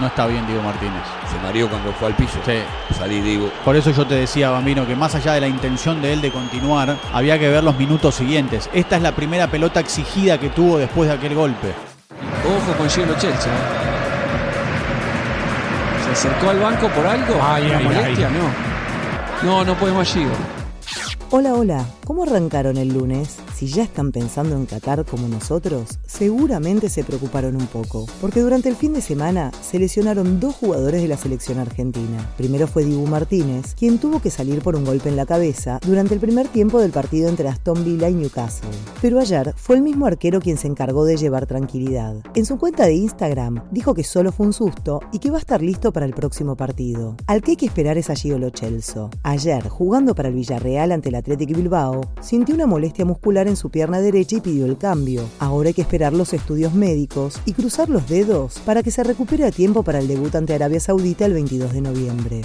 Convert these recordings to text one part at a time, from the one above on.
No está bien Diego Martínez. Se mareó cuando fue al piso. Sí. Salí, Dibu. Por eso yo te decía, Bambino, que más allá de la intención de él de continuar, había que ver los minutos siguientes. Esta es la primera pelota exigida que tuvo después de aquel golpe. Ojo con Gio Chelsea. ¿Se acercó al banco por algo? Ay, ¿Una ay, molestia? ay. No. No, no puede más Gio. Hola, hola, ¿cómo arrancaron el lunes? Si ya están pensando en Qatar como nosotros, seguramente se preocuparon un poco, porque durante el fin de semana se lesionaron dos jugadores de la selección argentina. Primero fue Dibu Martínez, quien tuvo que salir por un golpe en la cabeza durante el primer tiempo del partido entre Aston Villa y Newcastle. Pero ayer fue el mismo arquero quien se encargó de llevar tranquilidad. En su cuenta de Instagram dijo que solo fue un susto y que va a estar listo para el próximo partido. Al que hay que esperar es a Gio Lo Celso. Ayer, jugando para el Villarreal ante el Athletic Bilbao, sintió una molestia muscular en su pierna derecha y pidió el cambio. Ahora hay que esperar los estudios médicos y cruzar los dedos para que se recupere a tiempo para el debut ante Arabia Saudita el 22 de noviembre.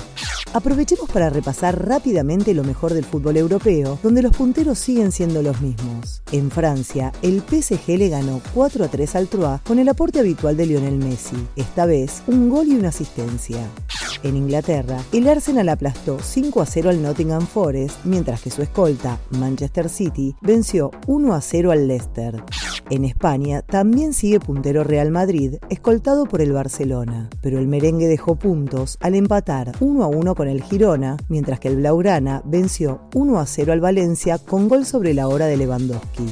Aprovechemos para repasar rápidamente lo mejor del fútbol europeo, donde los punteros siguen siendo los mismos. En Francia, el PSG le ganó 4 a 3 al Troyes con el aporte habitual de Lionel Messi, esta vez un gol y una asistencia. En Inglaterra, el Arsenal aplastó 5 a 0 al Nottingham Forest, mientras que su escolta, Manchester City, venció 1 a 0 al Leicester. En España también sigue puntero Real Madrid, escoltado por el Barcelona, pero el merengue dejó puntos al empatar 1 a 1 con el Girona, mientras que el Blaugrana venció 1 a 0 al Valencia con gol sobre la hora de Lewandowski.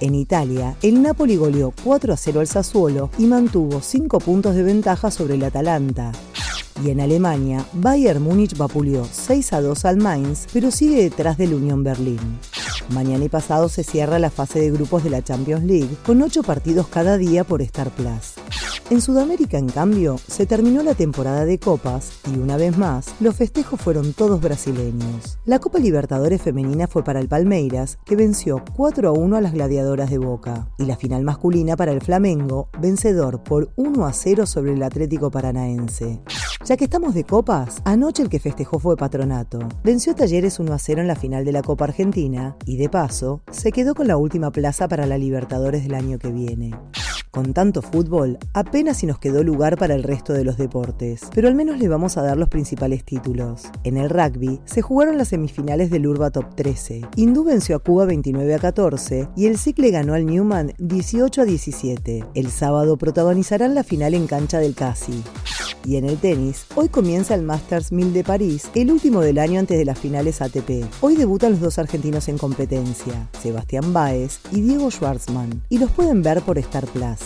En Italia, el Napoli goleó 4 a 0 al Sassuolo y mantuvo 5 puntos de ventaja sobre el Atalanta. Y en Alemania, Bayern Múnich vapuleó 6 a 2 al Mainz, pero sigue detrás del Unión Berlín. Mañana y pasado se cierra la fase de grupos de la Champions League, con 8 partidos cada día por Star Plus. En Sudamérica, en cambio, se terminó la temporada de copas y una vez más, los festejos fueron todos brasileños. La Copa Libertadores femenina fue para el Palmeiras, que venció 4 a 1 a las gladiadoras de Boca, y la final masculina para el Flamengo, vencedor por 1 a 0 sobre el Atlético Paranaense. Ya que estamos de copas, anoche el que festejó fue Patronato. Venció Talleres 1 a 0 en la final de la Copa Argentina y de paso se quedó con la última plaza para la Libertadores del año que viene. Con tanto fútbol, apenas si nos quedó lugar para el resto de los deportes, pero al menos le vamos a dar los principales títulos. En el rugby se jugaron las semifinales del Urba Top 13. Hindú venció a Cuba 29 a 14 y el SIC le ganó al Newman 18 a 17. El sábado protagonizarán la final en cancha del Casi. Y en el tenis, hoy comienza el Masters 1000 de París, el último del año antes de las finales ATP. Hoy debutan los dos argentinos en competencia, Sebastián Báez y Diego Schwartzman, y los pueden ver por Star Plus.